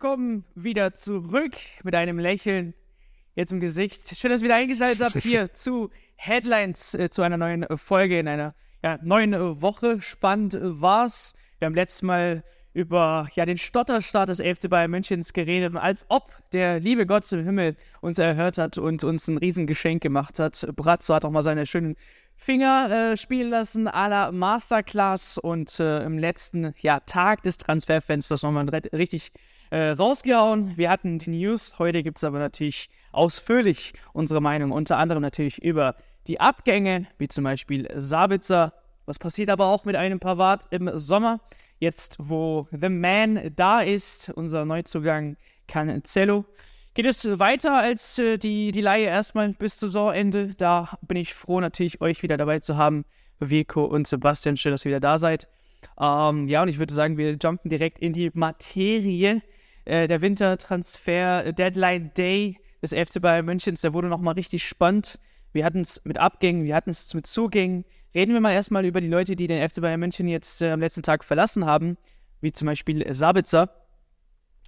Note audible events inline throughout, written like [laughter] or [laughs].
willkommen wieder zurück mit einem Lächeln jetzt im Gesicht. Schön, dass ihr wieder eingeschaltet habt hier [laughs] zu Headlines, äh, zu einer neuen Folge in einer ja, neuen Woche. Spannend war's. Wir haben letztes Mal über ja, den Stotterstart des FC Bayern Münchens geredet und als ob der liebe Gott im Himmel uns erhört hat und uns ein Riesengeschenk gemacht hat. Bratzo hat auch mal seine schönen Finger äh, spielen lassen à la Masterclass und äh, im letzten ja, Tag des Transferfensters nochmal richtig äh, rausgehauen. Wir hatten die News, heute gibt es aber natürlich ausführlich unsere Meinung, unter anderem natürlich über die Abgänge, wie zum Beispiel Sabitzer. Was passiert aber auch mit einem Pavard im Sommer? Jetzt, wo The Man da ist, unser Neuzugang Cancelo. Geht es weiter als äh, die, die Laie erstmal bis Saisonende? Da bin ich froh, natürlich euch wieder dabei zu haben. Vico und Sebastian, schön, dass ihr wieder da seid. Ähm, ja, und ich würde sagen, wir jumpen direkt in die Materie. Äh, der Wintertransfer Deadline Day des FC Bayern Münchens, der wurde nochmal richtig spannend. Wir hatten es mit Abgängen, wir hatten es mit Zugängen. Reden wir mal erstmal über die Leute, die den FC Bayern München jetzt äh, am letzten Tag verlassen haben, wie zum Beispiel Sabitzer.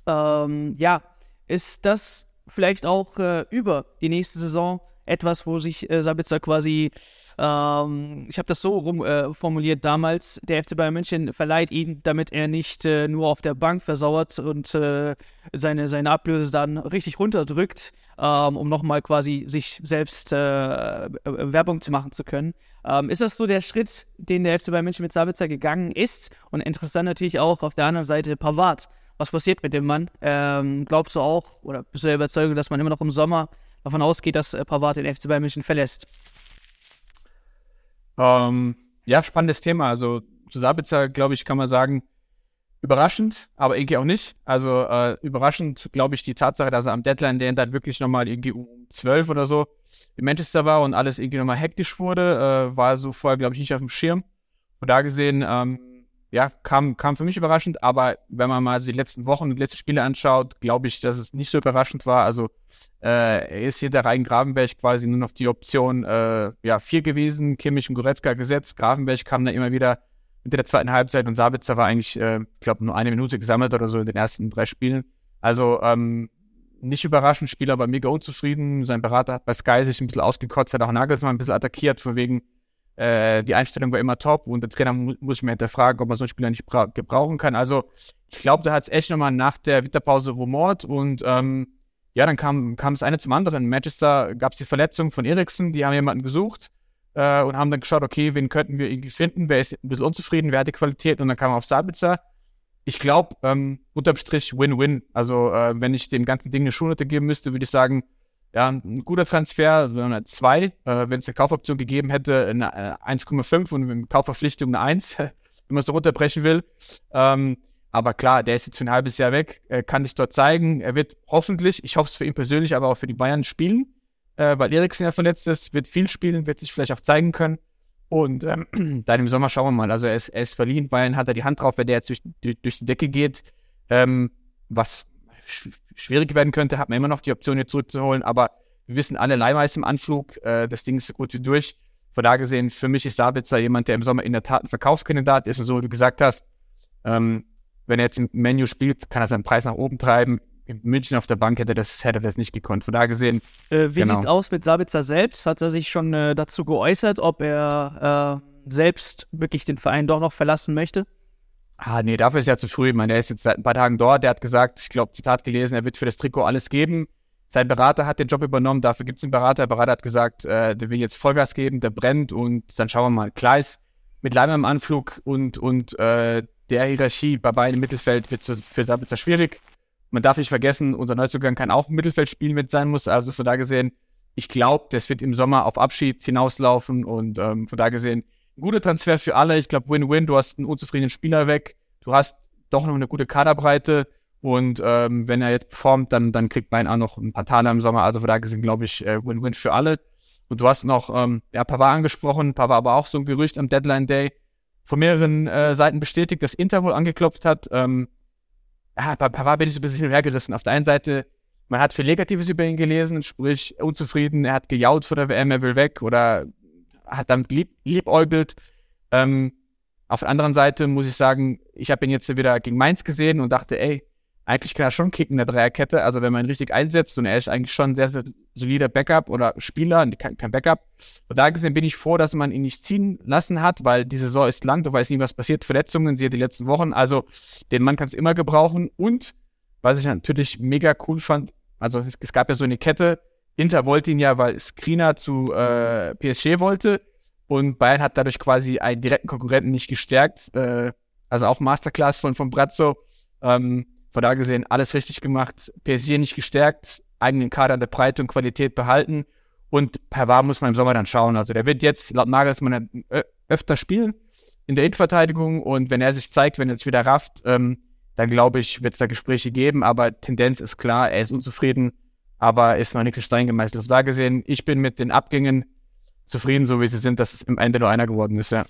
Ähm, ja, ist das vielleicht auch äh, über die nächste Saison etwas, wo sich äh, Sabitzer quasi, ähm, ich habe das so rum äh, formuliert damals, der FC Bayern München verleiht ihn, damit er nicht äh, nur auf der Bank versauert und äh, seine, seine Ablöse dann richtig runterdrückt, ähm, um nochmal quasi sich selbst äh, Werbung zu machen zu können. Ähm, ist das so der Schritt, den der FC Bayern München mit Sabitzer gegangen ist? Und interessant natürlich auch auf der anderen Seite Pavard was passiert mit dem Mann? Ähm, glaubst du auch, oder bist du der Überzeugung, dass man immer noch im Sommer davon ausgeht, dass äh, Pavard den FC Bayern München verlässt? Ähm, ja, spannendes Thema. Also zu Sabitzer, glaube ich, kann man sagen, überraschend, aber irgendwie auch nicht. Also äh, überraschend, glaube ich, die Tatsache, dass er am Deadline der dann wirklich nochmal irgendwie um 12 oder so in Manchester war und alles irgendwie nochmal hektisch wurde, äh, war so vorher, glaube ich, nicht auf dem Schirm. Und da gesehen, ähm, ja, kam, kam für mich überraschend, aber wenn man mal die letzten Wochen und letzten Spiele anschaut, glaube ich, dass es nicht so überraschend war. Also äh, ist hier der Rhein Gravenberg quasi nur noch die Option äh, ja, vier gewesen, Kimmich und Goretzka gesetzt. Gravenberg kam da immer wieder mit der zweiten Halbzeit und Sabitzer war eigentlich, äh, ich glaube, nur eine Minute gesammelt oder so in den ersten drei Spielen. Also ähm, nicht überraschend, Spieler war mega unzufrieden. Sein Berater hat bei Sky sich ein bisschen ausgekotzt, hat auch Nagelsmann ein bisschen attackiert, von wegen, äh, die Einstellung war immer top und der Trainer mu muss ich mir hinterfragen, ob man so einen Spieler nicht gebrauchen kann. Also ich glaube, da hat es echt nochmal nach der Winterpause rumort und ähm, ja, dann kam, kam das eine zum anderen. In Manchester gab es die Verletzung von Eriksen, die haben jemanden gesucht äh, und haben dann geschaut, okay, wen könnten wir irgendwie finden, wer ist ein bisschen unzufrieden, wer hat die Qualität und dann kam auf Sabitzer. Ich glaube, ähm, unterm Strich Win-Win. Also äh, wenn ich dem ganzen Ding eine Schulnote geben müsste, würde ich sagen, ja, ein guter Transfer, eine 2. Äh, wenn es eine Kaufoption gegeben hätte, eine 1,5 äh, und eine Kaufverpflichtung eine 1, [laughs] wenn man so runterbrechen will. Ähm, aber klar, der ist jetzt für ein halbes Jahr weg, äh, kann sich dort zeigen. Er wird hoffentlich, ich hoffe es für ihn persönlich, aber auch für die Bayern spielen, äh, weil Eriksen ja verletzt ist, wird viel spielen, wird sich vielleicht auch zeigen können. Und ähm, [clears throat] dann im Sommer schauen wir mal. Also er ist, er ist verliehen, Bayern hat er die Hand drauf, wenn der jetzt durch, durch, durch die Decke geht. Ähm, was schwierig werden könnte, hat man immer noch die Option, hier zurückzuholen. Aber wir wissen alle, Leimer ist im Anflug. Äh, das Ding ist so gut wie durch. Von da gesehen, für mich ist Sabitzer jemand, der im Sommer in der Tat ein Verkaufskandidat ist. Und so wie du gesagt hast, ähm, wenn er jetzt im Menü spielt, kann er seinen Preis nach oben treiben. In München auf der Bank hätte das, hätte das nicht gekonnt. Von da gesehen. Äh, wie genau. sieht's aus mit Sabitzer selbst? Hat er sich schon äh, dazu geäußert, ob er äh, selbst wirklich den Verein doch noch verlassen möchte? Ah, nee, dafür ist ja zu früh. Ich meine, der ist jetzt seit ein paar Tagen dort. Der hat gesagt, ich glaube, Zitat gelesen, er wird für das Trikot alles geben. Sein Berater hat den Job übernommen, dafür gibt es einen Berater. Der Berater hat gesagt, äh, der will jetzt Vollgas geben, der brennt und dann schauen wir mal. Kleis mit Leimer im Anflug und, und äh, der Hierarchie bei beiden im Mittelfeld wird für Sabitzer schwierig. Man darf nicht vergessen, unser Neuzugang kann auch im Mittelfeldspiel mit sein muss. Also von da gesehen, ich glaube, das wird im Sommer auf Abschied hinauslaufen und ähm, von da gesehen, guter Transfer für alle. Ich glaube, Win-Win. Du hast einen unzufriedenen Spieler weg. Du hast doch noch eine gute Kaderbreite. Und ähm, wenn er jetzt performt, dann, dann kriegt Bayern auch noch ein paar Tage im Sommer. Also von da gesehen, glaube ich, äh, Win-Win für alle. Und du hast noch ähm, ja, Pavard angesprochen. Pavard aber auch so ein Gerücht am Deadline Day von mehreren äh, Seiten bestätigt, dass Inter wohl angeklopft hat. Ähm, ja, bei Pavard bin ich so ein bisschen hin und her gerissen. Auf der einen Seite, man hat viel Negatives über ihn gelesen, sprich unzufrieden, er hat gejault vor der WM, er will weg oder hat damit lieb, liebäugelt. Ähm, auf der anderen Seite muss ich sagen, ich habe ihn jetzt wieder gegen Mainz gesehen und dachte, ey, eigentlich kann er schon kicken in der Dreierkette. Also wenn man ihn richtig einsetzt und er ist eigentlich schon ein sehr, sehr solider Backup oder Spieler, kein, kein Backup. Und da gesehen bin ich froh, dass man ihn nicht ziehen lassen hat, weil die Saison ist lang, du weißt nie, was passiert. Verletzungen, siehe die letzten Wochen. Also den Mann kannst du immer gebrauchen. Und was ich natürlich mega cool fand, also es, es gab ja so eine Kette, Inter wollte ihn ja, weil Skriniar zu äh, PSG wollte und Bayern hat dadurch quasi einen direkten Konkurrenten nicht gestärkt. Äh, also auch Masterclass von, von Brazzo. Ähm, von da gesehen alles richtig gemacht. PSG nicht gestärkt, eigenen Kader der Breite und Qualität behalten. Und Pavard muss man im Sommer dann schauen. Also der wird jetzt laut Nagelsmann öfter spielen in der Innenverteidigung. Und wenn er sich zeigt, wenn er jetzt wieder rafft, ähm, dann glaube ich, wird es da Gespräche geben. Aber Tendenz ist klar, er ist unzufrieden, aber ist noch nicht in Stein gemeißelt. Auf da gesehen, ich bin mit den Abgängen zufrieden, so wie sie sind, dass es im Ende nur einer geworden ist, ja.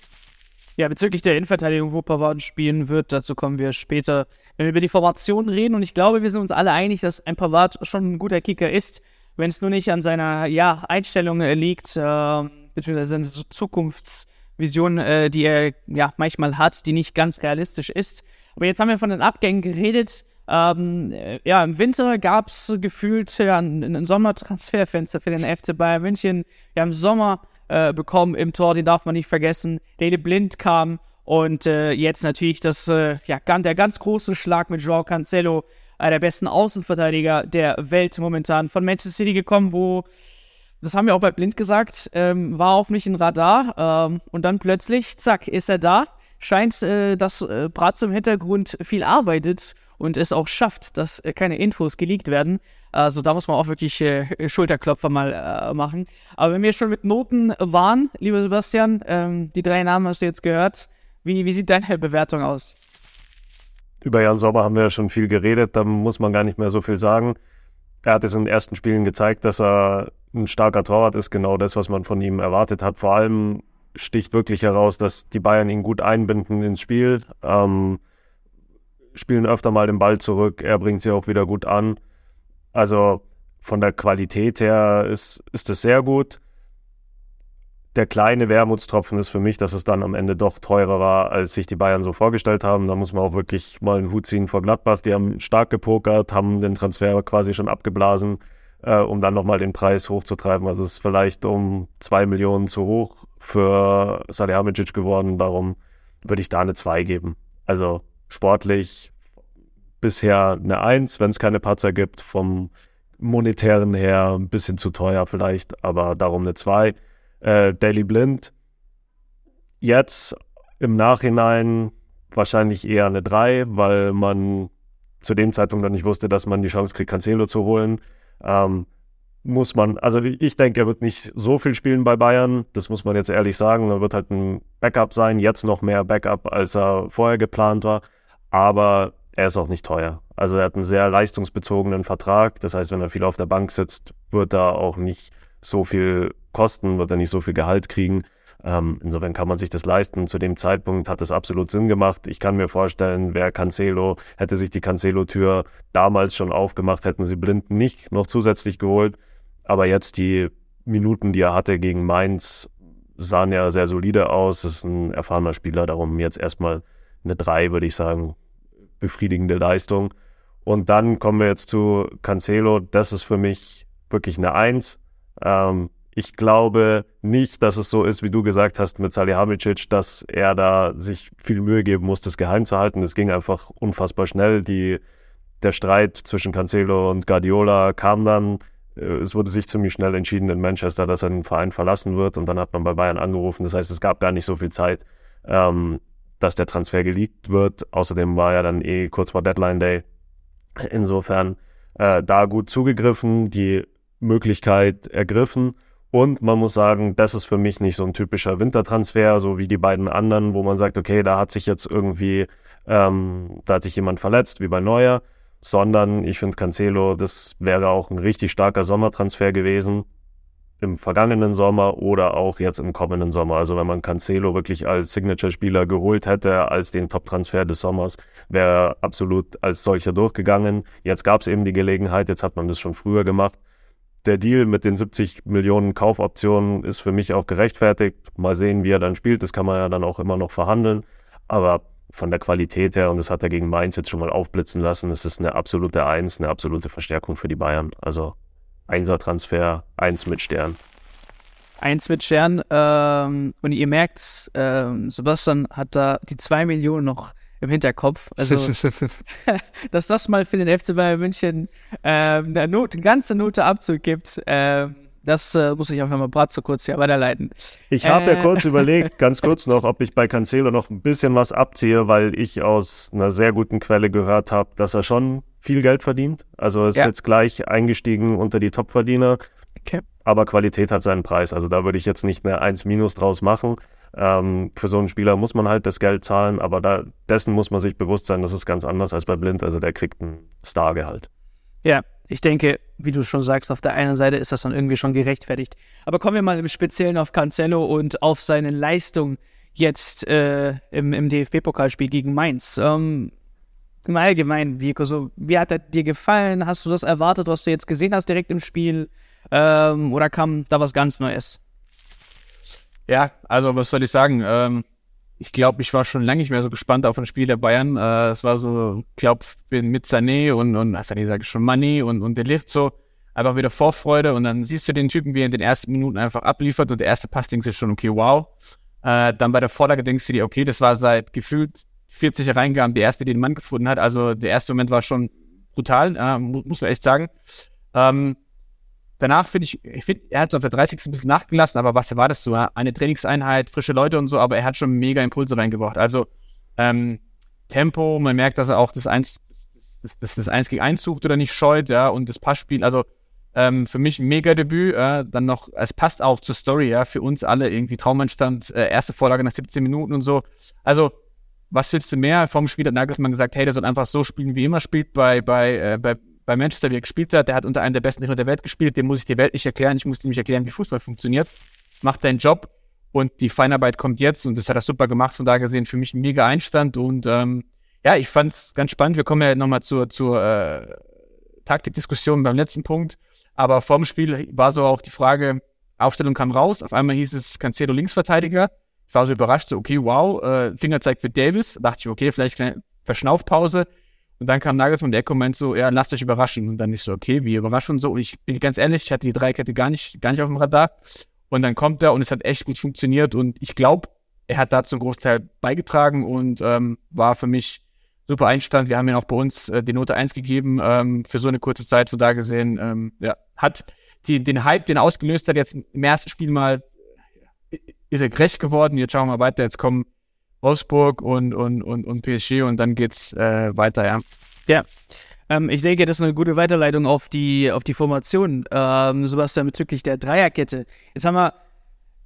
Ja, bezüglich der Innenverteidigung, wo Pavard spielen wird, dazu kommen wir später, wenn wir über die Formation reden. Und ich glaube, wir sind uns alle einig, dass ein Pavard schon ein guter Kicker ist, wenn es nur nicht an seiner ja, Einstellung äh, liegt, äh, beziehungsweise seine Zukunftsvision, äh, die er ja manchmal hat, die nicht ganz realistisch ist. Aber jetzt haben wir von den Abgängen geredet. Ähm, äh, ja, im Winter gab es gefühlt ja, ein, Sommertransferfenster für den FC Bayern München. Ja, im Sommer äh, bekommen im Tor, den darf man nicht vergessen. Daily Blind kam und äh, jetzt natürlich das, äh, ja, der ganz große Schlag mit Joao Cancelo, einer der besten Außenverteidiger der Welt momentan, von Manchester City gekommen, wo, das haben wir auch bei Blind gesagt, ähm, war auf mich ein Radar ähm, und dann plötzlich, zack, ist er da. Scheint, äh, dass äh, Bratz im Hintergrund viel arbeitet und es auch schafft, dass äh, keine Infos geleakt werden. Also da muss man auch wirklich äh, Schulterklopfer mal äh, machen. Aber wenn wir schon mit Noten waren, lieber Sebastian, ähm, die drei Namen hast du jetzt gehört. Wie, wie sieht deine Bewertung aus? Über Jan Sommer haben wir ja schon viel geredet, da muss man gar nicht mehr so viel sagen. Er hat es in den ersten Spielen gezeigt, dass er ein starker Torwart ist, genau das, was man von ihm erwartet hat. Vor allem sticht wirklich heraus, dass die Bayern ihn gut einbinden ins Spiel, ähm, spielen öfter mal den Ball zurück, er bringt sie auch wieder gut an. Also von der Qualität her ist, ist es sehr gut. Der kleine Wermutstropfen ist für mich, dass es dann am Ende doch teurer war, als sich die Bayern so vorgestellt haben. Da muss man auch wirklich mal einen Hut ziehen vor Gladbach. Die haben stark gepokert, haben den Transfer quasi schon abgeblasen, äh, um dann nochmal den Preis hochzutreiben. Also es ist vielleicht um zwei Millionen zu hoch für Salihamidzic geworden. Darum würde ich da eine 2 geben. Also sportlich bisher eine Eins, wenn es keine Patzer gibt, vom monetären her ein bisschen zu teuer vielleicht, aber darum eine Zwei. Äh, Daily Blind, jetzt im Nachhinein wahrscheinlich eher eine Drei, weil man zu dem Zeitpunkt noch nicht wusste, dass man die Chance kriegt, Cancelo zu holen. Ähm, muss man, also ich denke, er wird nicht so viel spielen bei Bayern, das muss man jetzt ehrlich sagen. Er wird halt ein Backup sein, jetzt noch mehr Backup, als er vorher geplant war. Aber er ist auch nicht teuer. Also er hat einen sehr leistungsbezogenen Vertrag. Das heißt, wenn er viel auf der Bank sitzt, wird er auch nicht so viel kosten, wird er nicht so viel Gehalt kriegen. Ähm, insofern kann man sich das leisten. Zu dem Zeitpunkt hat es absolut Sinn gemacht. Ich kann mir vorstellen, wer Cancelo, hätte sich die Cancelo-Tür damals schon aufgemacht, hätten sie Blind nicht noch zusätzlich geholt. Aber jetzt die Minuten, die er hatte gegen Mainz, sahen ja sehr solide aus. Das ist ein erfahrener Spieler, darum jetzt erstmal eine 3, würde ich sagen befriedigende Leistung. Und dann kommen wir jetzt zu Cancelo. Das ist für mich wirklich eine Eins. Ähm, ich glaube nicht, dass es so ist, wie du gesagt hast mit Salihamidzic, dass er da sich viel Mühe geben muss, das geheim zu halten. Es ging einfach unfassbar schnell. Die, der Streit zwischen Cancelo und Guardiola kam dann. Äh, es wurde sich ziemlich schnell entschieden in Manchester, dass er den Verein verlassen wird. Und dann hat man bei Bayern angerufen. Das heißt, es gab gar nicht so viel Zeit, ähm, dass der Transfer geleakt wird. Außerdem war ja dann eh kurz vor Deadline Day. Insofern äh, da gut zugegriffen, die Möglichkeit ergriffen. Und man muss sagen, das ist für mich nicht so ein typischer Wintertransfer, so wie die beiden anderen, wo man sagt, okay, da hat sich jetzt irgendwie, ähm, da hat sich jemand verletzt, wie bei Neuer, sondern ich finde Cancelo, das wäre auch ein richtig starker Sommertransfer gewesen im vergangenen Sommer oder auch jetzt im kommenden Sommer. Also wenn man Cancelo wirklich als Signature-Spieler geholt hätte, als den Top-Transfer des Sommers, wäre absolut als solcher durchgegangen. Jetzt gab es eben die Gelegenheit, jetzt hat man das schon früher gemacht. Der Deal mit den 70 Millionen Kaufoptionen ist für mich auch gerechtfertigt. Mal sehen, wie er dann spielt. Das kann man ja dann auch immer noch verhandeln. Aber von der Qualität her, und das hat er gegen Mainz jetzt schon mal aufblitzen lassen, es ist eine absolute Eins, eine absolute Verstärkung für die Bayern. Also Einser-Transfer, eins mit Stern. Eins mit Stern. Ähm, und ihr merkt, ähm, Sebastian hat da die zwei Millionen noch im Hinterkopf. Also, [laughs] [laughs] dass das mal für den FC Bayern München ähm, eine, Note, eine ganze Note Abzug gibt, ähm, das äh, muss ich auf einmal Bratzo kurz hier weiterleiten. Ich habe äh, ja kurz überlegt, [laughs] ganz kurz noch, ob ich bei Cancelo noch ein bisschen was abziehe, weil ich aus einer sehr guten Quelle gehört habe, dass er schon viel Geld verdient. Also ist ja. jetzt gleich eingestiegen unter die Topverdiener. Okay. Aber Qualität hat seinen Preis. Also da würde ich jetzt nicht mehr 1 Minus draus machen. Ähm, für so einen Spieler muss man halt das Geld zahlen, aber da, dessen muss man sich bewusst sein, das ist ganz anders als bei Blind. Also der kriegt ein Stargehalt. Ja, ich denke, wie du schon sagst, auf der einen Seite ist das dann irgendwie schon gerechtfertigt. Aber kommen wir mal im Speziellen auf Cancelo und auf seine Leistung jetzt äh, im, im DFB-Pokalspiel gegen Mainz. Ähm, Im Allgemeinen, Vico, so, wie hat er dir gefallen? Hast du das erwartet, was du jetzt gesehen hast direkt im Spiel? Ähm, oder kam da was ganz Neues? Ja, also was soll ich sagen? Ähm, ich glaube, ich war schon lange nicht mehr so gespannt auf ein Spiel der Bayern. Äh, es war so, ich glaube, mit Sané und, und Sané sage ich schon, Mané und, und der Licht so einfach wieder Vorfreude und dann siehst du den Typen, wie er in den ersten Minuten einfach abliefert und der erste Pass denkst du schon, okay, wow. Äh, dann bei der Vorlage denkst du dir, okay, das war seit gefühlt 40 Reingaben die erste, den Mann gefunden hat. Also der erste Moment war schon brutal, äh, muss man echt sagen. Ähm, Danach finde ich, ich finde, er hat auf der 30. ein bisschen nachgelassen, aber was war das so? Eine Trainingseinheit, frische Leute und so, aber er hat schon mega Impulse reingebracht. Also ähm, Tempo, man merkt, dass er auch das 1, das, das, das 1 gegen 1 sucht oder nicht scheut, ja, und das Passspiel, also ähm, für mich ein mega Debüt, äh, dann noch, es passt auch zur Story, ja, für uns alle irgendwie Traumanstand, äh, erste Vorlage nach 17 Minuten und so. Also, was willst du mehr? Vom Spiel hat Nagelsmann gesagt, hey, der soll einfach so spielen, wie immer spielt bei, bei, äh, bei, bei Manchester, wie er gespielt hat. Der hat unter einem der besten Trainer der Welt gespielt. Dem muss ich die Welt nicht erklären. Ich muss dir nicht erklären, wie Fußball funktioniert. Mach deinen Job und die Feinarbeit kommt jetzt und das hat er super gemacht. Von da gesehen für mich ein mega Einstand und ähm, ja, ich fand es ganz spannend. Wir kommen ja nochmal zur, zur äh, Taktikdiskussion beim letzten Punkt. Aber vor dem Spiel war so auch die Frage, Aufstellung kam raus. Auf einmal hieß es Cancelo Linksverteidiger. Ich war so überrascht, so, okay, wow, äh, Fingerzeig für Davis. Da dachte ich, okay, vielleicht eine Verschnaufpause. Und dann kam Nagelsmann der Comment so, ja, lasst euch überraschen. Und dann nicht so, okay, wie überraschen und so. Und ich bin ganz ehrlich, ich hatte die Dreikette gar nicht, gar nicht auf dem Radar. Und dann kommt er und es hat echt gut funktioniert. Und ich glaube, er hat dazu einen Großteil beigetragen und ähm, war für mich super Einstand. Wir haben ihn auch bei uns äh, die Note 1 gegeben ähm, für so eine kurze Zeit. So da gesehen, ähm, ja, hat die, den Hype, den ausgelöst hat, jetzt im ersten Spiel mal, ist er gerecht geworden. Jetzt schauen wir weiter. Jetzt kommen Wolfsburg und, und, und, und PSG und dann geht's äh, weiter, ja. Ja. Ähm, ich denke, das ist eine gute Weiterleitung auf die, auf die Formation, ähm, Sebastian, bezüglich der Dreierkette. Jetzt haben wir,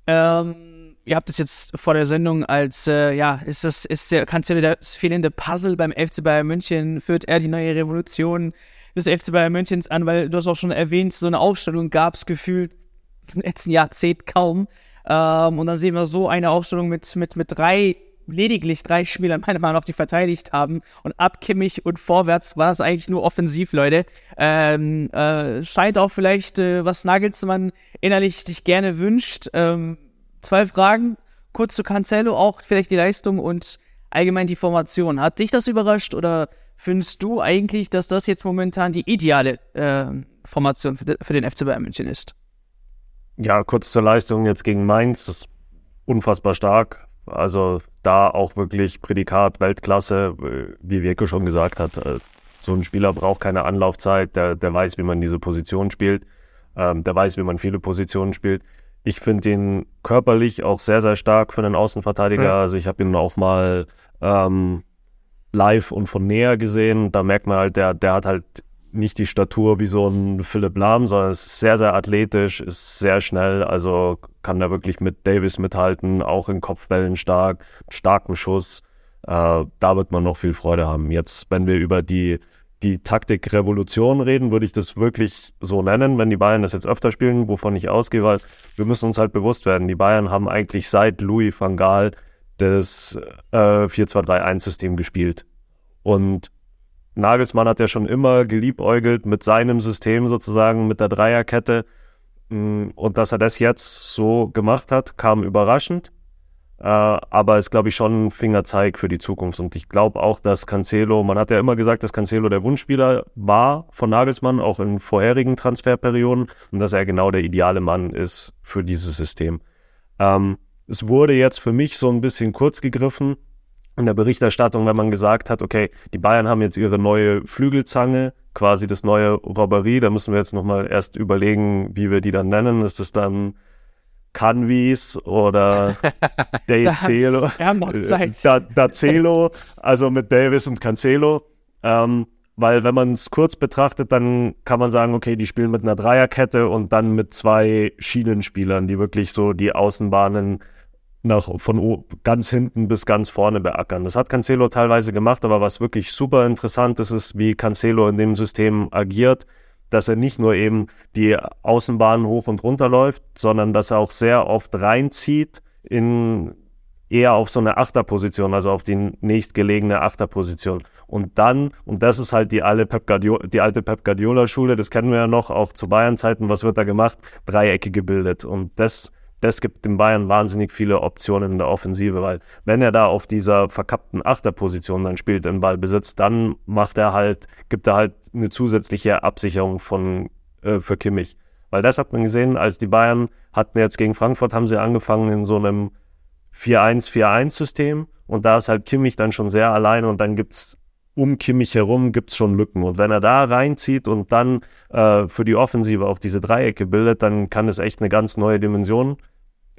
ähm, ihr habt es jetzt vor der Sendung als, äh, ja, ist das, ist der, kannst du das fehlende Puzzle beim FC Bayern München, führt er die neue Revolution des FC Bayern Münchens an, weil du hast auch schon erwähnt, so eine Aufstellung gab es gefühlt im letzten Jahrzehnt kaum. Ähm, und dann sehen wir so eine Aufstellung mit, mit, mit drei lediglich drei Spieler meiner Meinung nach, die verteidigt haben. Und ab Kimmich und vorwärts war das eigentlich nur offensiv, Leute. Ähm, äh, scheint auch vielleicht, äh, was Nagelsmann innerlich sich gerne wünscht. Ähm, zwei Fragen. Kurz zu Cancelo, auch vielleicht die Leistung und allgemein die Formation. Hat dich das überrascht oder findest du eigentlich, dass das jetzt momentan die ideale äh, Formation für, für den FC Bayern München ist? Ja, kurz zur Leistung jetzt gegen Mainz. Das ist unfassbar stark. Also da auch wirklich Prädikat Weltklasse, wie Wirko schon gesagt hat. Äh, so ein Spieler braucht keine Anlaufzeit, der, der weiß, wie man diese Position spielt, ähm, der weiß, wie man viele Positionen spielt. Ich finde ihn körperlich auch sehr, sehr stark für einen Außenverteidiger. Ja. Also ich habe ihn auch mal ähm, live und von näher gesehen. Da merkt man halt, der, der hat halt nicht die Statur wie so ein Philipp Lahm, sondern ist sehr, sehr athletisch, ist sehr schnell, also kann da wirklich mit Davis mithalten, auch in Kopfbällen stark, starken Schuss. Äh, da wird man noch viel Freude haben. Jetzt, wenn wir über die, die Taktikrevolution reden, würde ich das wirklich so nennen, wenn die Bayern das jetzt öfter spielen, wovon ich ausgehe, weil wir müssen uns halt bewusst werden, die Bayern haben eigentlich seit Louis van Gaal das äh, 4-2-3-1-System gespielt. Und Nagelsmann hat ja schon immer geliebäugelt mit seinem System sozusagen, mit der Dreierkette. Mm, und dass er das jetzt so gemacht hat, kam überraschend. Äh, aber ist, glaube ich, schon ein Fingerzeig für die Zukunft. Und ich glaube auch, dass Cancelo, man hat ja immer gesagt, dass Cancelo der Wunschspieler war von Nagelsmann, auch in vorherigen Transferperioden, und dass er genau der ideale Mann ist für dieses System. Ähm, es wurde jetzt für mich so ein bisschen kurz gegriffen in der Berichterstattung, wenn man gesagt hat, okay, die Bayern haben jetzt ihre neue Flügelzange, quasi das neue Robberie, da müssen wir jetzt nochmal erst überlegen, wie wir die dann nennen. Ist es dann Canvis oder [laughs] noch Äh, Zeit. Da, Dazelo, also mit Davis und Cancelo. Ähm, weil wenn man es kurz betrachtet, dann kann man sagen, okay, die spielen mit einer Dreierkette und dann mit zwei Schienenspielern, die wirklich so die Außenbahnen nach, von ganz hinten bis ganz vorne beackern. Das hat Cancelo teilweise gemacht, aber was wirklich super interessant ist, ist, wie Cancelo in dem System agiert, dass er nicht nur eben die Außenbahnen hoch und runter läuft, sondern dass er auch sehr oft reinzieht in eher auf so eine Achterposition, also auf die nächstgelegene Achterposition. Und dann, und das ist halt die, alle Pep die alte Pep Guardiola-Schule, das kennen wir ja noch, auch zu Bayern-Zeiten, was wird da gemacht? Dreiecke gebildet. Und das, das gibt dem Bayern wahnsinnig viele Optionen in der Offensive, weil wenn er da auf dieser verkappten Achterposition dann spielt, den Ball besitzt, dann macht er halt, gibt er halt eine zusätzliche Absicherung von, äh, für Kimmich. Weil das hat man gesehen, als die Bayern hatten jetzt gegen Frankfurt, haben sie angefangen in so einem 4-1-4-1-System und da ist halt Kimmich dann schon sehr alleine und dann gibt's um Kimmich herum gibt's schon Lücken. Und wenn er da reinzieht und dann äh, für die Offensive auch diese Dreiecke bildet, dann kann es echt eine ganz neue Dimension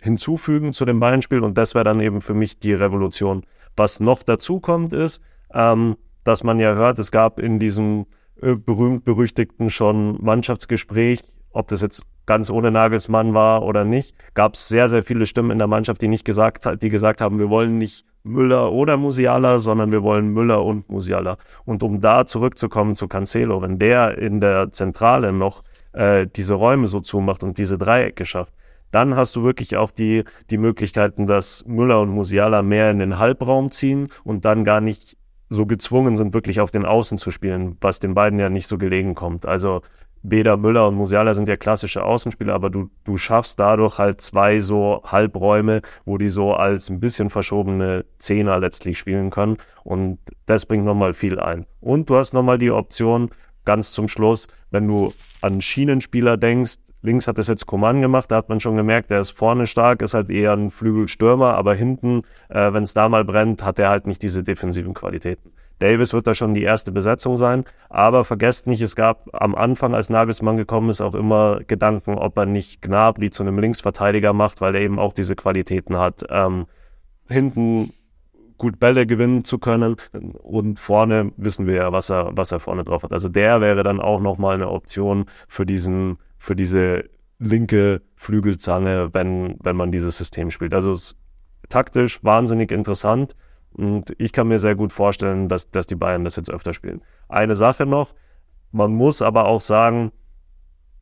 hinzufügen zu dem Bayern-Spiel und das wäre dann eben für mich die Revolution. Was noch dazu kommt, ist, ähm, dass man ja hört, es gab in diesem äh, berühmt-berüchtigten schon Mannschaftsgespräch, ob das jetzt ganz ohne Nagelsmann war oder nicht, gab es sehr, sehr viele Stimmen in der Mannschaft, die nicht gesagt, die gesagt haben, wir wollen nicht Müller oder Musiala, sondern wir wollen Müller und Musiala. Und um da zurückzukommen zu Cancelo, wenn der in der Zentrale noch äh, diese Räume so zumacht und diese Dreiecke schafft, dann hast du wirklich auch die, die Möglichkeiten, dass Müller und Musiala mehr in den Halbraum ziehen und dann gar nicht so gezwungen sind, wirklich auf den Außen zu spielen, was den beiden ja nicht so gelegen kommt. Also weder Müller und Musiala sind ja klassische Außenspieler, aber du, du schaffst dadurch halt zwei so Halbräume, wo die so als ein bisschen verschobene Zehner letztlich spielen können. Und das bringt nochmal viel ein. Und du hast nochmal die Option, ganz zum Schluss, wenn du an Schienenspieler denkst, links hat das jetzt Coman gemacht, da hat man schon gemerkt, der ist vorne stark, ist halt eher ein Flügelstürmer, aber hinten, äh, wenn es da mal brennt, hat er halt nicht diese defensiven Qualitäten. Davis wird da schon die erste Besetzung sein, aber vergesst nicht, es gab am Anfang, als Nagelsmann gekommen ist, auch immer Gedanken, ob er nicht Gnabry zu einem Linksverteidiger macht, weil er eben auch diese Qualitäten hat, ähm, hinten gut Bälle gewinnen zu können und vorne wissen wir ja, was er, was er vorne drauf hat. Also der wäre dann auch nochmal eine Option für diesen, für diese linke Flügelzange, wenn, wenn man dieses System spielt. Also es taktisch wahnsinnig interessant und ich kann mir sehr gut vorstellen, dass, dass die Bayern das jetzt öfter spielen. Eine Sache noch, man muss aber auch sagen,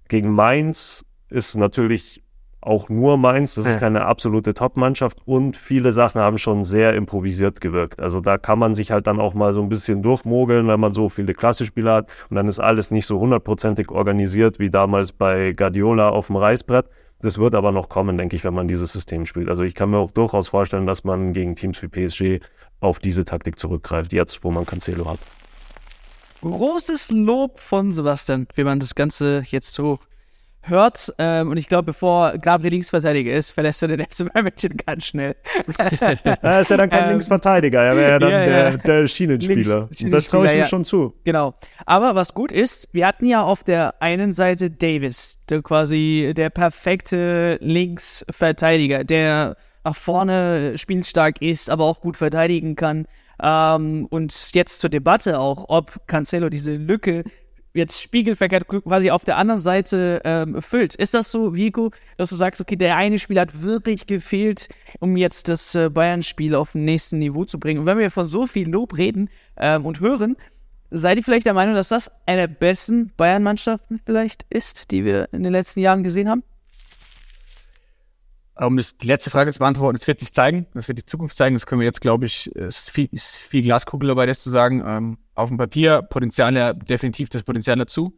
gegen Mainz ist natürlich auch nur Mainz, das ist keine absolute Top-Mannschaft und viele Sachen haben schon sehr improvisiert gewirkt. Also da kann man sich halt dann auch mal so ein bisschen durchmogeln, wenn man so viele Klassespieler hat und dann ist alles nicht so hundertprozentig organisiert wie damals bei Guardiola auf dem Reißbrett. Das wird aber noch kommen, denke ich, wenn man dieses System spielt. Also ich kann mir auch durchaus vorstellen, dass man gegen Teams wie PSG auf diese Taktik zurückgreift, jetzt wo man Cancelo hat. Großes Lob von Sebastian, wie man das Ganze jetzt so hört. Ähm, und ich glaube, bevor Gabriel Linksverteidiger ist, verlässt er den FC Bayern München ganz schnell. [laughs] Er ist ja dann kein Ähm, Linksverteidiger, er wäre ja dann ja, ja. Der, der Schienenspieler. Links- das traue ich ihm ja. schon zu. Genau. Aber was gut ist, wir hatten ja auf der einen Seite Davis, der quasi der perfekte Linksverteidiger, der nach vorne spielstark ist, aber auch gut verteidigen kann. Ähm, und jetzt zur Debatte auch, ob Cancelo diese Lücke jetzt spiegelverkehrt quasi auf der anderen Seite ähm, füllt. Ist das so, Vico, dass du sagst, okay, der eine Spieler hat wirklich gefehlt, um jetzt das äh, Bayern-Spiel auf ein nächsten Niveau zu bringen? Und wenn wir von so viel Lob reden ähm, und hören, Seid ihr vielleicht der Meinung, dass das eine der besten Bayern-Mannschaften vielleicht ist, die wir in den letzten Jahren gesehen haben? Um das, die letzte Frage zu beantworten, es wird sich zeigen, das wird die Zukunft zeigen, das können wir jetzt, glaube ich, es ist viel, ist viel Glaskugel dabei, das zu sagen. Ähm, auf dem Papier, Potenzial definitiv das Potenzial dazu.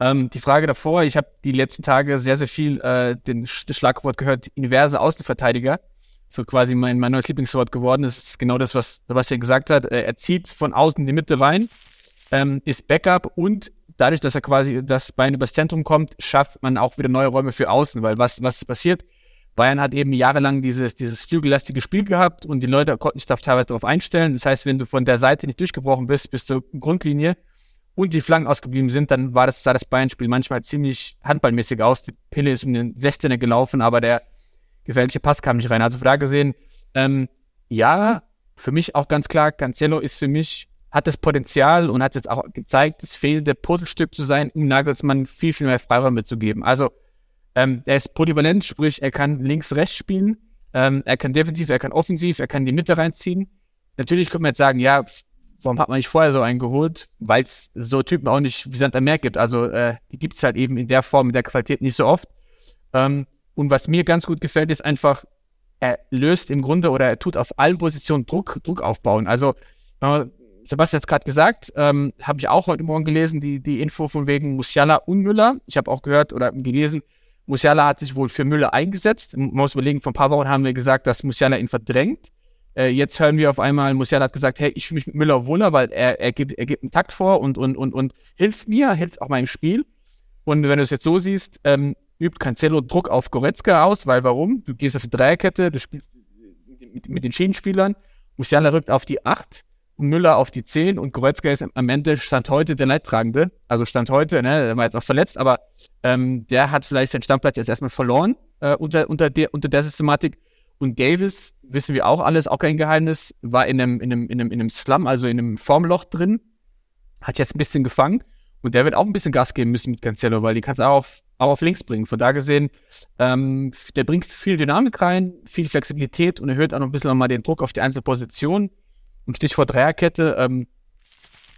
Ähm, die Frage davor, ich habe die letzten Tage sehr, sehr viel äh, den, das Schlagwort gehört, inverse Außenverteidiger. so quasi mein, mein neues Lieblingswort geworden. Das ist genau das, was Sebastian gesagt hat. Er zieht von außen in die Mitte rein, ähm, ist Backup und dadurch, dass er quasi das Bein übers Zentrum kommt, schafft man auch wieder neue Räume für außen, weil was, was passiert? Bayern hat eben jahrelang dieses, dieses flügellastige Spiel gehabt und die Leute konnten sich teilweise darauf einstellen. Das heißt, wenn du von der Seite nicht durchgebrochen bist, bis zur Grundlinie und die Flanken ausgeblieben sind, dann war das, sah das Bayern-Spiel manchmal ziemlich handballmäßig aus. Die Pille ist um den 16er gelaufen, aber der gefährliche Pass kam nicht rein. Also von da gesehen, ähm, ja, für mich auch ganz klar, Cancelo ist für mich, hat das Potenzial und hat jetzt auch gezeigt, das fehlende Puzzlestück zu sein, um Nagelsmann viel, viel mehr Freiraum mitzugeben. Also ähm, er ist polyvalent, sprich, er kann links, rechts spielen, ähm, er kann defensiv, er kann offensiv, er kann die Mitte reinziehen. Natürlich könnte man jetzt sagen, ja, warum hat man nicht vorher so einen geholt? Weil es so Typen auch nicht wie Sand Meer gibt. Also äh, die gibt es halt eben in der Form, in der Qualität nicht so oft. Ähm, und was mir ganz gut gefällt, ist einfach, er löst im Grunde oder er tut auf allen Positionen Druck, Druck aufbauen. Also äh, Sebastian hat es gerade gesagt, ähm, habe ich auch heute Morgen gelesen, die, die Info von wegen Musiala und Müller. Ich habe auch gehört oder gelesen, Musiala hat sich wohl für Müller eingesetzt. Man muss überlegen, vor ein paar Wochen haben wir gesagt, dass Musiala ihn verdrängt. Äh, jetzt hören wir auf einmal, Musiala hat gesagt, hey, ich fühle mich mit Müller wohler, weil er, er, gibt, er gibt einen Takt vor und, und, und, und hilft mir, hilft auch meinem Spiel. Und wenn du es jetzt so siehst, ähm, übt Cancelo Druck auf Goretzka aus, weil warum? Du gehst auf die Dreierkette, du spielst mit, mit den Schienenspielern, Musiala rückt auf die 8 Müller auf die 10 und Goretzka ist am Ende Stand heute der Leidtragende. Also Stand heute, ne, der war jetzt auch verletzt, aber ähm, der hat vielleicht seinen Stammplatz jetzt erstmal verloren äh, unter, unter, der, unter der Systematik. Und Davis, wissen wir auch alles, auch kein Geheimnis, war in einem, in einem, in einem, in einem Slum, also in einem Formloch drin, hat jetzt ein bisschen gefangen und der wird auch ein bisschen Gas geben müssen mit Cancelo, weil die kannst du auch auf, auch auf links bringen. Von da gesehen, ähm, der bringt viel Dynamik rein, viel Flexibilität und erhöht auch noch ein bisschen nochmal den Druck auf die einzelne Position. Und Stichwort Dreierkette, ähm,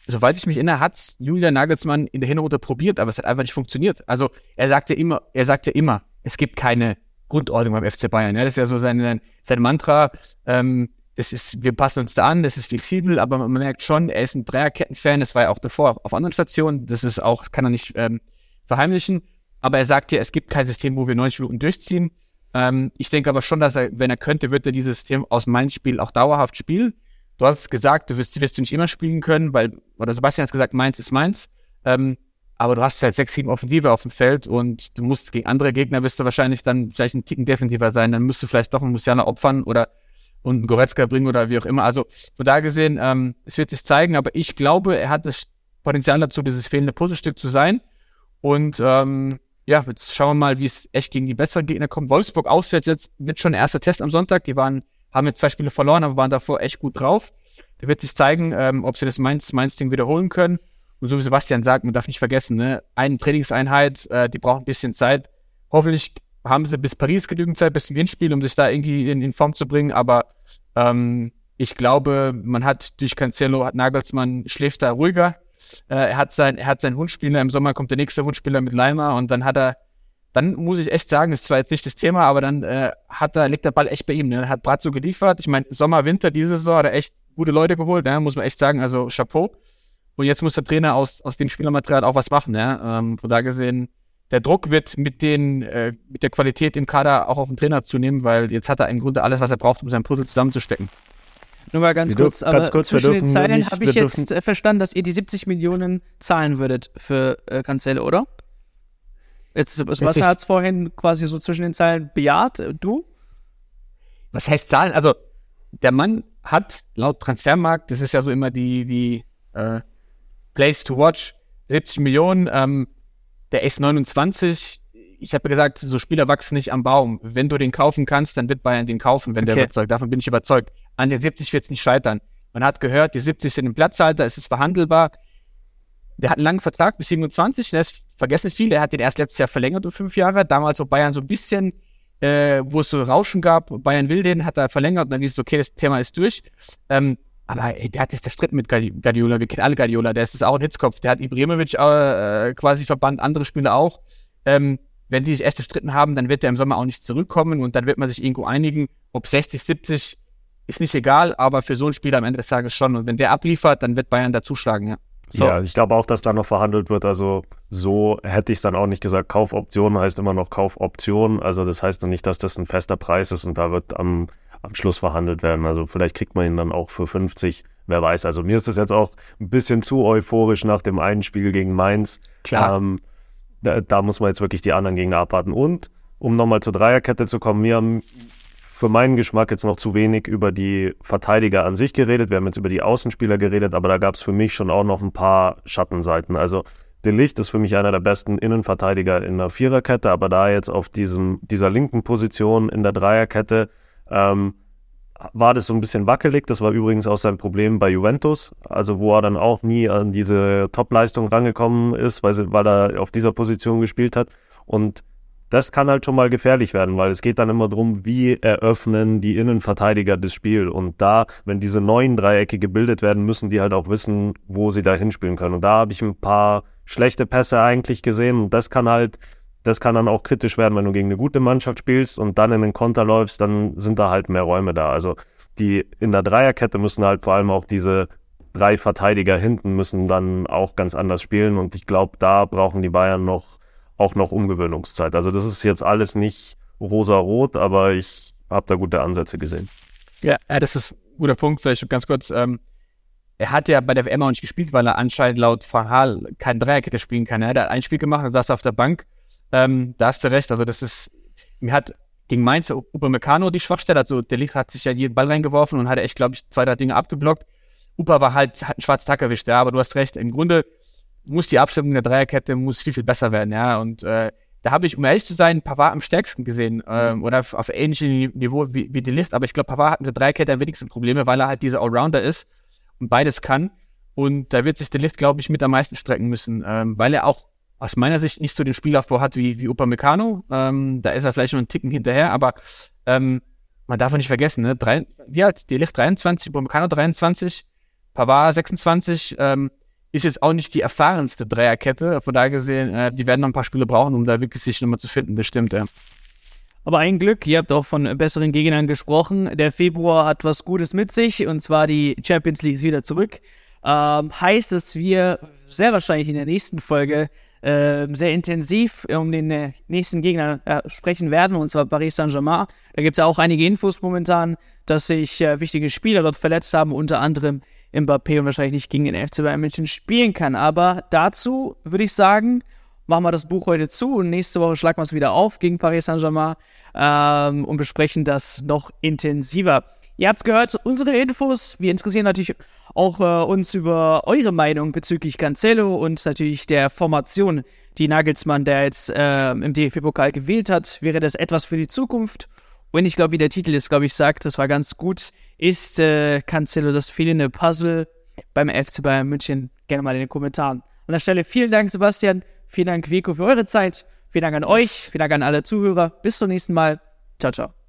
soweit ich mich erinnere, hat Julian Nagelsmann in der Hinrunde probiert, aber es hat einfach nicht funktioniert. Also er sagte immer, er sagte immer, es gibt keine Grundordnung beim FC Bayern. Ja, das ist ja so sein, sein Mantra. Ähm, das ist, wir passen uns da an, das ist flexibel, aber man merkt schon, er ist ein Dreierketten-Fan, das war ja auch davor auf anderen Stationen, das ist auch, kann er nicht ähm, verheimlichen. Aber er sagt ja, es gibt kein System, wo wir 90 Minuten durchziehen. Ähm, ich denke aber schon, dass er, wenn er könnte, wird er dieses System aus meinem Spiel auch dauerhaft spielen. Du hast es gesagt, du wirst, wirst du nicht immer spielen können, weil, oder Sebastian hat gesagt, meins ist meins. Ähm, aber du hast halt sechs, sieben Offensive auf dem Feld und du musst gegen andere Gegner wirst du wahrscheinlich dann vielleicht ein Ticken defensiver sein. Dann müsst du vielleicht doch einen Musiala opfern oder und einen Goretzka bringen oder wie auch immer. Also von da gesehen, ähm, es wird sich zeigen, aber ich glaube, er hat das Potenzial dazu, dieses fehlende Puzzlestück zu sein. Und ähm, ja, jetzt schauen wir mal, wie es echt gegen die besseren Gegner kommt. Wolfsburg auswärts jetzt wird schon erster Test am Sonntag. Die waren haben jetzt zwei Spiele verloren, aber waren davor echt gut drauf. Da wird sich zeigen, ähm, ob sie das Mainz, Mainz-Ding wiederholen können. Und so wie Sebastian sagt, man darf nicht vergessen, ne, eine Trainingseinheit, äh, die braucht ein bisschen Zeit. Hoffentlich haben sie bis Paris genügend Zeit, bis zum Windspiel, um sich da irgendwie in, in Form zu bringen. Aber ähm, ich glaube, man hat durch Cancelo, hat Nagelsmann, schläft da ruhiger. Äh, er hat sein, er hat seinen Wunschspieler, im Sommer kommt der nächste Wunschspieler mit Leimer und dann hat er dann muss ich echt sagen, ist zwar jetzt nicht das Thema, aber dann äh, hat er, liegt der Ball echt bei ihm. Ne? Hat Bratzo geliefert. Ich meine, Sommer, Winter, diese Saison hat er echt gute Leute geholt, ne? muss man echt sagen. Also Chapeau. Und jetzt muss der Trainer aus, aus dem Spielermaterial auch was machen. Ne? Ähm, von da gesehen, der Druck wird mit, den, äh, mit der Qualität im Kader auch auf den Trainer zunehmen, weil jetzt hat er im Grunde alles, was er braucht, um sein Puzzle zusammenzustecken. Nur mal ganz kurz, aber ganz kurz, zwischen den Zeilen habe ich jetzt äh, verstanden, dass ihr die 70 Millionen zahlen würdet für äh, Cancelo, oder? Jetzt, Sebastian hat es vorhin quasi so zwischen den Zeilen bejaht. Äh, du? Was heißt Zahlen? Also, der Mann hat laut Transfermarkt, das ist ja so immer die, die äh, Place to Watch, 70 Millionen. Ähm, der ist 29. Ich habe gesagt, so Spieler wachsen nicht am Baum. Wenn du den kaufen kannst, dann wird Bayern den kaufen, wenn okay. der überzeugt. Davon bin ich überzeugt. An den 70 wird es nicht scheitern. Man hat gehört, die 70 sind im Platzhalter, es ist verhandelbar. Der hat einen langen Vertrag bis 27, das vergessen viele. Er hat den erst letztes Jahr verlängert um fünf Jahre. Damals, wo Bayern so ein bisschen, äh, wo es so Rauschen gab, Bayern will den, hat er verlängert und dann ist es okay, das Thema ist durch. Ähm, aber ey, der hat jetzt der Stritten mit Guardiola. Wir kennen alle Guardiola. Der ist das auch ein Hitzkopf. Der hat Ibrahimovic äh, quasi verbannt, andere Spieler auch. Ähm, wenn die sich erst gestritten haben, dann wird er im Sommer auch nicht zurückkommen und dann wird man sich irgendwo einigen, ob 60, 70 ist nicht egal, aber für so einen Spieler am Ende des Tages schon. Und wenn der abliefert, dann wird Bayern da zuschlagen, ja. So. Ja, ich glaube auch, dass da noch verhandelt wird. Also so hätte ich es dann auch nicht gesagt. Kaufoption heißt immer noch Kaufoption. Also das heißt noch nicht, dass das ein fester Preis ist und da wird am, am Schluss verhandelt werden. Also vielleicht kriegt man ihn dann auch für 50, wer weiß. Also mir ist das jetzt auch ein bisschen zu euphorisch nach dem einen Spiel gegen Mainz. Klar. Ähm, da, da, muss man jetzt wirklich die anderen Gegner abwarten. Und um nochmal zur Dreierkette zu kommen, wir haben für meinen Geschmack jetzt noch zu wenig über die Verteidiger an sich geredet. Wir haben jetzt über die Außenspieler geredet, aber da gab es für mich schon auch noch ein paar Schattenseiten. Also De Licht ist für mich einer der besten Innenverteidiger in der Viererkette, aber da jetzt auf diesem, dieser linken Position in der Dreierkette ähm, war das so ein bisschen wackelig. Das war übrigens auch sein Problem bei Juventus, also wo er dann auch nie an diese Topleistung rangekommen ist, weil, weil er auf dieser Position gespielt hat. Und das kann halt schon mal gefährlich werden, weil es geht dann immer darum, wie eröffnen die Innenverteidiger das Spiel. Und da, wenn diese neuen Dreiecke gebildet werden, müssen die halt auch wissen, wo sie da hinspielen können. Und da habe ich ein paar schlechte Pässe eigentlich gesehen. Und das kann halt, das kann dann auch kritisch werden, wenn du gegen eine gute Mannschaft spielst und dann in den Konter läufst, dann sind da halt mehr Räume da. Also die in der Dreierkette müssen halt vor allem auch diese drei Verteidiger hinten müssen dann auch ganz anders spielen. Und ich glaube, da brauchen die Bayern noch auch noch Umgewöhnungszeit. Also das ist jetzt alles nicht rosa-rot, aber ich habe da gute Ansätze gesehen. Ja, das ist ein guter Punkt. Vielleicht ganz kurz. Ähm, er hat ja bei der WM auch nicht gespielt, weil er anscheinend laut Verhal kein Dreierkette spielen kann. Er hat ein Spiel gemacht und saß auf der Bank. Ähm, da hast du recht. Also das ist, mir hat gegen Mainz Upamecano die Schwachstelle. Also der Licht hat sich ja jeden Ball reingeworfen und hat echt, glaube ich, zwei, drei Dinge abgeblockt. Upa war halt, hat einen schwarzen Tag erwischt, ja, aber du hast recht. Im Grunde muss die Abstimmung der Dreierkette muss viel, viel besser werden, ja. Und äh, da habe ich, um ehrlich zu sein, Pavard am stärksten gesehen äh, oder auf, auf ähnlichem Niveau wie, wie die Licht. Aber ich glaube, Pavard hat mit der Dreierkette am wenigsten Probleme, weil er halt dieser Allrounder ist und beides kann. Und da wird sich der Lift, glaube ich, mit am meisten strecken müssen, ähm, weil er auch aus meiner Sicht nicht so den Spielaufbau hat wie, wie Upamecano. Ähm, da ist er vielleicht noch einen Ticken hinterher, aber ähm, man darf nicht vergessen, ne? Drei, wie alt? Die Licht 23, Upamecano 23, Pavard 26, ähm, ist jetzt auch nicht die erfahrenste Dreierkette. Von daher gesehen, äh, die werden noch ein paar Spiele brauchen, um da wirklich sich nochmal zu finden. Das stimmt, ja. Aber ein Glück, ihr habt auch von besseren Gegnern gesprochen. Der Februar hat was Gutes mit sich und zwar die Champions League ist wieder zurück. Ähm, heißt, dass wir sehr wahrscheinlich in der nächsten Folge äh, sehr intensiv um den äh, nächsten Gegner äh, sprechen werden, und zwar Paris Saint-Germain. Da gibt es ja auch einige Infos momentan, dass sich äh, wichtige Spieler dort verletzt haben, unter anderem Mbappé und wahrscheinlich nicht gegen den FC Bayern München spielen kann. Aber dazu würde ich sagen, machen wir das Buch heute zu und nächste Woche schlagen wir es wieder auf gegen Paris Saint-Germain ähm, und besprechen das noch intensiver. Ihr habt es gehört, unsere Infos. Wir interessieren natürlich auch äh, uns über eure Meinung bezüglich Cancelo und natürlich der Formation, die Nagelsmann, der jetzt äh, im DFB-Pokal gewählt hat. Wäre das etwas für die Zukunft? Und ich glaube, wie der Titel jetzt, glaube ich, sagt, das war ganz gut, ist äh, Cancelo das fehlende Puzzle beim FC Bayern München? Gerne mal in den Kommentaren. An der Stelle vielen Dank, Sebastian. Vielen Dank, Vico, für eure Zeit. Vielen Dank an euch. Vielen Dank an alle Zuhörer. Bis zum nächsten Mal. Ciao, ciao.